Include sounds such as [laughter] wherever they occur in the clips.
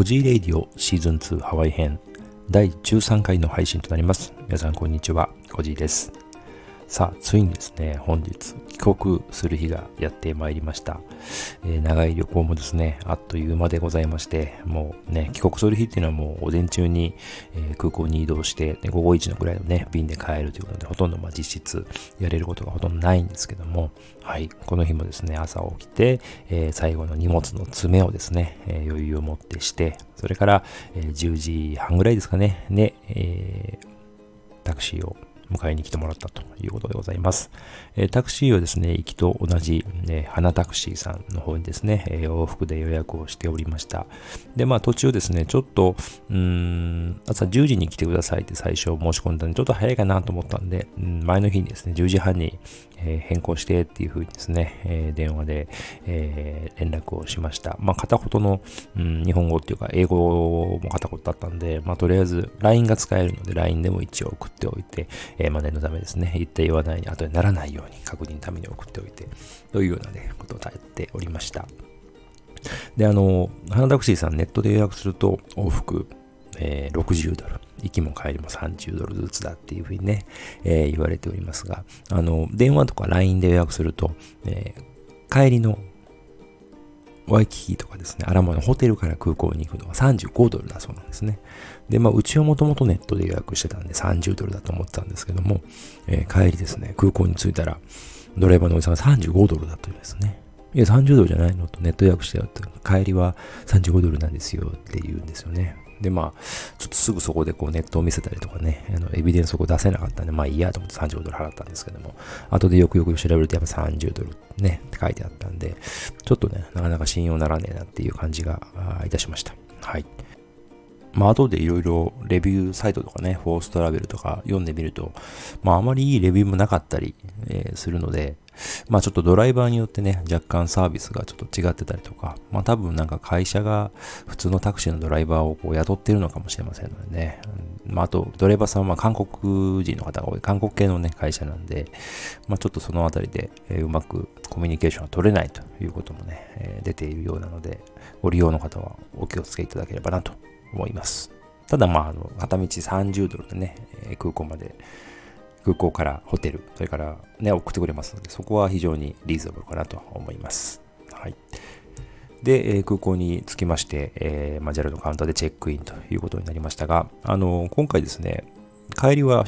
コジーレイディオシーズン2ハワイ編第13回の配信となります。皆さんこんにちは、コジーです。さあ、ついにですね、本日帰国する日がやってまいりました。えー、長い旅行もですね、あっという間でございまして、もうね、帰国する日っていうのはもう午前中に、えー、空港に移動して、午後1のぐらいのね、便で帰るということで、ほとんどまあ実質やれることがほとんどないんですけども、はい、この日もですね、朝起きて、えー、最後の荷物の詰めをですね、え余裕を持ってして、それから、え10時半ぐらいですかね、ね、えタクシーを迎えに来てもらったということでございます。え、タクシーはですね、行きと同じ、えー、花タクシーさんの方にですね、え、往復で予約をしておりました。で、まあ途中ですね、ちょっと、うーん、朝10時に来てくださいって最初申し込んだんで、ちょっと早いかなと思ったんで、うん、前の日にですね、10時半に、え、変更してっていうふうにですね、え、電話で、え、連絡をしました。まあ片言の、うん、日本語っていうか英語も片言だったんで、まあとりあえず LINE が使えるので LINE でも一応送っておいて、えー、まあ念のためですね、言って言わないに後にならないように確認のために送っておいて、というようなね、ことをやっておりました。で、あの、花タクシーさんネットで予約すると往復、えー、60ドル。行きも帰りも30ドルずつだっていうふうにね、えー、言われておりますが、あの、電話とか LINE で予約すると、えー、帰りのワイキキとかですね、アラモのホテルから空港に行くのは35ドルだそうなんですね。で、まあ、うちはもともとネットで予約してたんで30ドルだと思ってたんですけども、えー、帰りですね、空港に着いたら、ドライバーのおじさんが35ドルだというですね。いや、30ドルじゃないのとネット予約してよって、帰りは35ドルなんですよって言うんですよね。で、まあ、ちょっとすぐそこでこうネットを見せたりとかね、あのエビデンスを出せなかったんで、まあいいやと思って35ドル払ったんですけども、後でよくよく調べるとやっぱ30ドルね、って書いてあったんで、ちょっとね、なかなか信用ならねえなっていう感じがいたしました。はい。まあ、後でいろいろレビューサイトとかね、フォーストラベルとか読んでみると、まあ、あまりいいレビューもなかったり、えー、するので、まあちょっとドライバーによってね、若干サービスがちょっと違ってたりとか、まあ多分なんか会社が普通のタクシーのドライバーをこう雇ってるのかもしれませんのでね。まああとドライバーさんは韓国人の方が多い、韓国系のね、会社なんで、まあちょっとそのあたりで、えー、うまくコミュニケーションが取れないということもね、えー、出ているようなので、ご利用の方はお気をつけいただければなと思います。ただまあ、あの、片道30ドルでね、空港まで空港からホテル、それからね、送ってくれますので、そこは非常にリーズナブルかなと思います。はい。で、え、空港に着きまして、えー、マジャルのカウンターでチェックインということになりましたが、あの、今回ですね、帰りは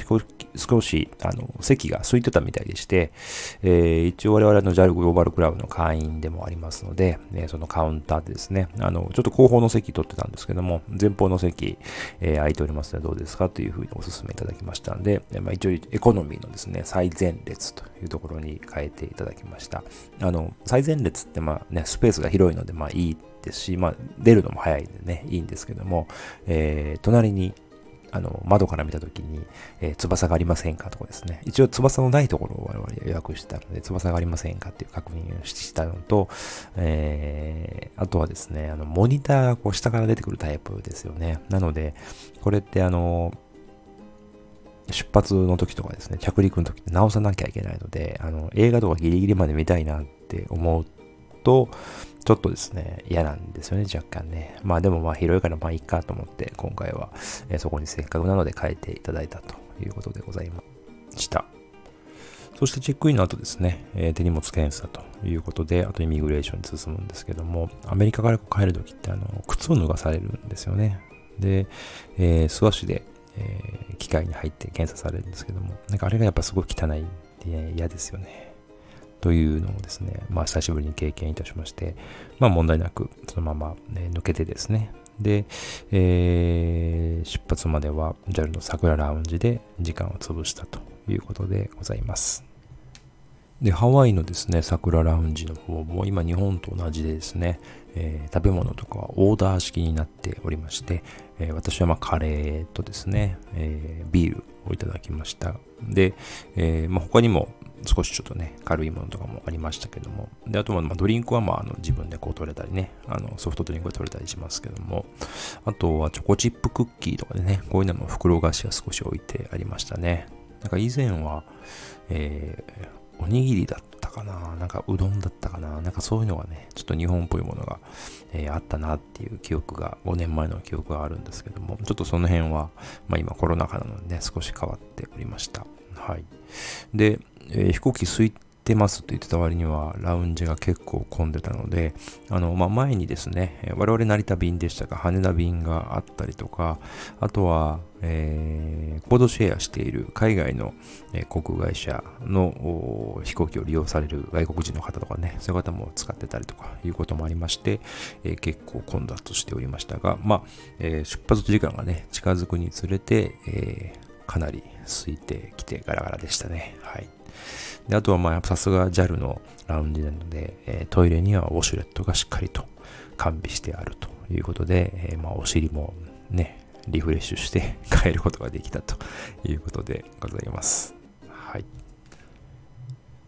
少しあの席が空いてたみたいでして、えー、一応我々の JAL グローバルクラブの会員でもありますので、えー、そのカウンターでですね、あのちょっと後方の席取ってたんですけども、前方の席、えー、空いておりますのでどうですかというふうにお勧めいただきましたので、まあ、一応エコノミーのですね、最前列というところに変えていただきました。あの最前列ってまあね、スペースが広いのでまあいいですし、まあ、出るのも早いんでね、いいんですけども、えー、隣にあの、窓から見たときに、えー、翼がありませんかとかですね。一応翼のないところを我々予約してたので、翼がありませんかっていう確認をしたのと、えー、あとはですね、あの、モニターがこう下から出てくるタイプですよね。なので、これってあの、出発の時とかですね、着陸の時って直さなきゃいけないので、あの、映画とかギリギリまで見たいなって思うと、ちょっとですね、嫌なんですよね、若干ね。まあでもまあ広いからまあいいかと思って、今回は、え、そこにせっかくなので変えていただいたということでございました。そしてチェックインの後ですね、え、手荷物検査ということで、あとイミグレーションに進むんですけども、アメリカから帰るときってあの靴を脱がされるんですよね。で、えー、素足で、えー、機械に入って検査されるんですけども、なんかあれがやっぱすごい汚いって嫌ですよね。というのをですね、まあ久しぶりに経験いたしまして、まあ問題なくそのまま、ね、抜けてですね、で、えー、出発までは JAL の桜ラウンジで時間を潰したということでございます。で、ハワイのですね、桜ラウンジの方も今日本と同じでですね、えー、食べ物とかはオーダー式になっておりまして、えー、私はまカレーとですね、えー、ビールをいただきました。で、えまあ、他にも少しちょっとね、軽いものとかもありましたけども。で、あとは、まドリンクはまあ、あの自分でこう取れたりね、あのソフトドリンクが取れたりしますけども、あとはチョコチップクッキーとかでね、こういうのも袋菓子が少し置いてありましたね。なんか以前は、えー、おにぎりだったかな？なんかうどんだったかな？なんかそういうのがね、ちょっと日本っぽいものが、えー、あったなっていう記憶が、5年前の記憶があるんですけども、ちょっとその辺は、まあ今コロナ禍なのでね、少し変わっておりました。はい。で、えー、飛行機空いててますと言ってた割には、ラウンジが結構混んでたので、あの、まあ、前にですね、我々成田便でしたが、羽田便があったりとか、あとは、えー、コードシェアしている海外の、えー、航空会社の飛行機を利用される外国人の方とかね、そういう方も使ってたりとかいうこともありまして、えー、結構混雑しておりましたが、まあ、え出発時間がね、近づくにつれて、えかなり空いてきてガラガラでしたね。はい。であとはまあさすが JAL のラウンジなので、え、トイレにはウォシュレットがしっかりと完備してあるということで、え、まあお尻もね、リフレッシュして [laughs] 帰ることができたということでございます。はい。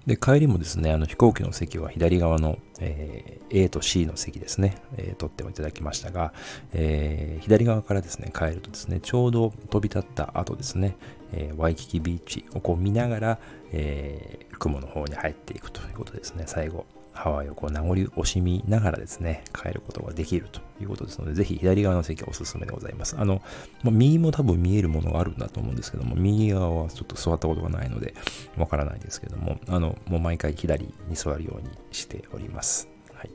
で、帰りもですね、あの飛行機の席は左側の、えー、A と C の席ですね、えー、取ってもいただきましたが、えー、左側からですね、帰るとですね、ちょうど飛び立った後ですね、え、ワイキキビーチをこう見ながら、え、雲の方に入っていくということですね、最後。ハワイをこう名残惜しみながらですね、帰ることができるということですので、ぜひ左側の席はおすすめでございます。あの、ま、右も多分見えるものがあるんだと思うんですけども、右側はちょっと座ったことがないので、わからないんですけども、あの、もう毎回左に座るようにしております。はい。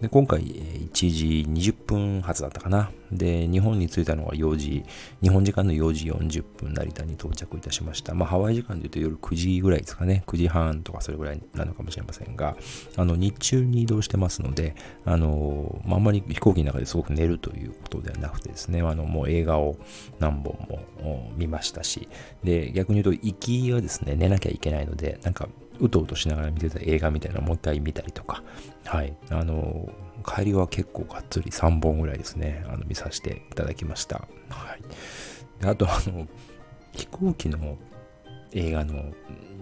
で今回、1時20分発だったかな。で、日本に着いたのが4時、日本時間の4時40分、成田に到着いたしました。まあ、ハワイ時間で言うと夜9時ぐらいですかね。9時半とかそれぐらいなのかもしれませんが、あの、日中に移動してますので、あの、まあ、あんまり飛行機の中ですごく寝るということではなくてですね、あの、もう映画を何本も見ましたし、で、逆に言うと、行きはですね、寝なきゃいけないので、なんか、うとうとしながら見てた映画みたいなのもう一回見たりとか、はい。あの、帰りは結構がっつり3本ぐらいですね、あの見させていただきました。はい。であと、あの、飛行機の映画の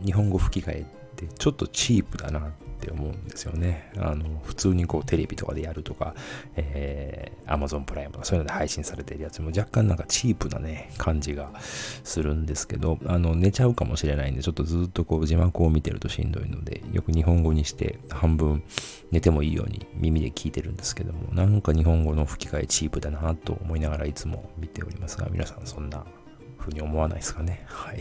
日本語吹き替えってちょっとチープだなって思うんですよね。あの、普通にこうテレビとかでやるとか、えー、Amazon プライムとかそういうので配信されてるやつも若干なんかチープなね、感じがするんですけど、あの、寝ちゃうかもしれないんで、ちょっとずっとこう字幕を見てるとしんどいので、よく日本語にして半分寝てもいいように耳で聞いてるんですけども、なんか日本語の吹き替えチープだなと思いながらいつも見ておりますが、皆さんそんな風に思わないですかね？はい。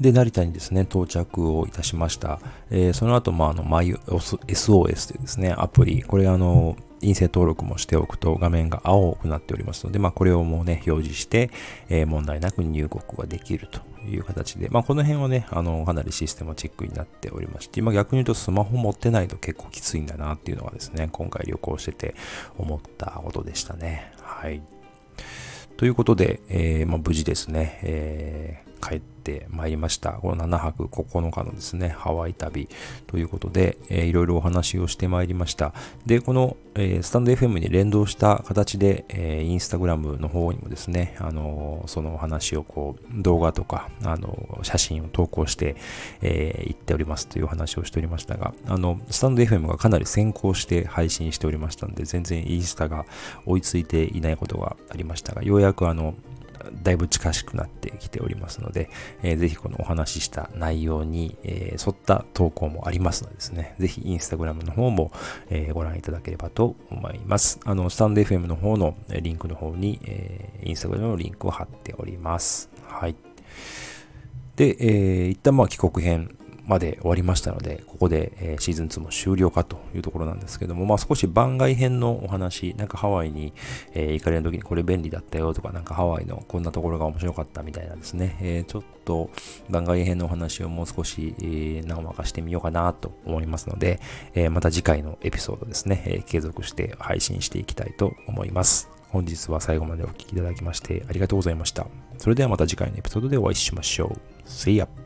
で、成田にですね、到着をいたしました。えー、その後、まあ、あの、SOS というですね、アプリ、これあの、陰性登録もしておくと画面が青くなっておりますので、まあ、これをもうね、表示して、えー、問題なく入国ができるという形で、まあ、この辺はね、あの、かなりシステムチェックになっておりまして、ま、逆に言うとスマホ持ってないと結構きついんだなっていうのはですね、今回旅行してて思ったことでしたね。はい。ということで、えー、まあ、無事ですね、えー、帰ってまいりました。この7泊9日のですね、ハワイ旅ということで、えー、いろいろお話をしてまいりました。で、この、えー、スタンド FM に連動した形で、えー、インスタグラムの方にもですね、あのー、そのお話をこう、動画とか、あの写真を投稿して、えー、言っておりますというお話をしておりましたが、あの、スタンド FM がかなり先行して配信しておりましたので、全然インスタが追いついていないことがありましたが、ようやくあの、だいぶ近しくなってきておりますので、えー、ぜひこのお話しした内容に、え、沿った投稿もありますのでですね、ぜひインスタグラムの方も、え、ご覧いただければと思います。あの、スタンド FM の方のリンクの方に、えー、インスタグラムのリンクを貼っております。はい。で、えー、一旦まあ帰国編まで終わりましたので、ここで、え、シーズン2も終了かというところなんですけども、まあ少し番外編のお話、なんかハワイに、えー、行かれる時にこれ便利だったよとか、なんかハワイのこんなところが面白かったみたいなですね、えー、ちょっと番外編のお話をもう少し、えー、長かしてみようかなと思いますので、えー、また次回のエピソードですね、え、継続して配信していきたいと思います。本日は最後までお聴きいただきましてありがとうございました。それではまた次回のエピソードでお会いしましょう。See ya!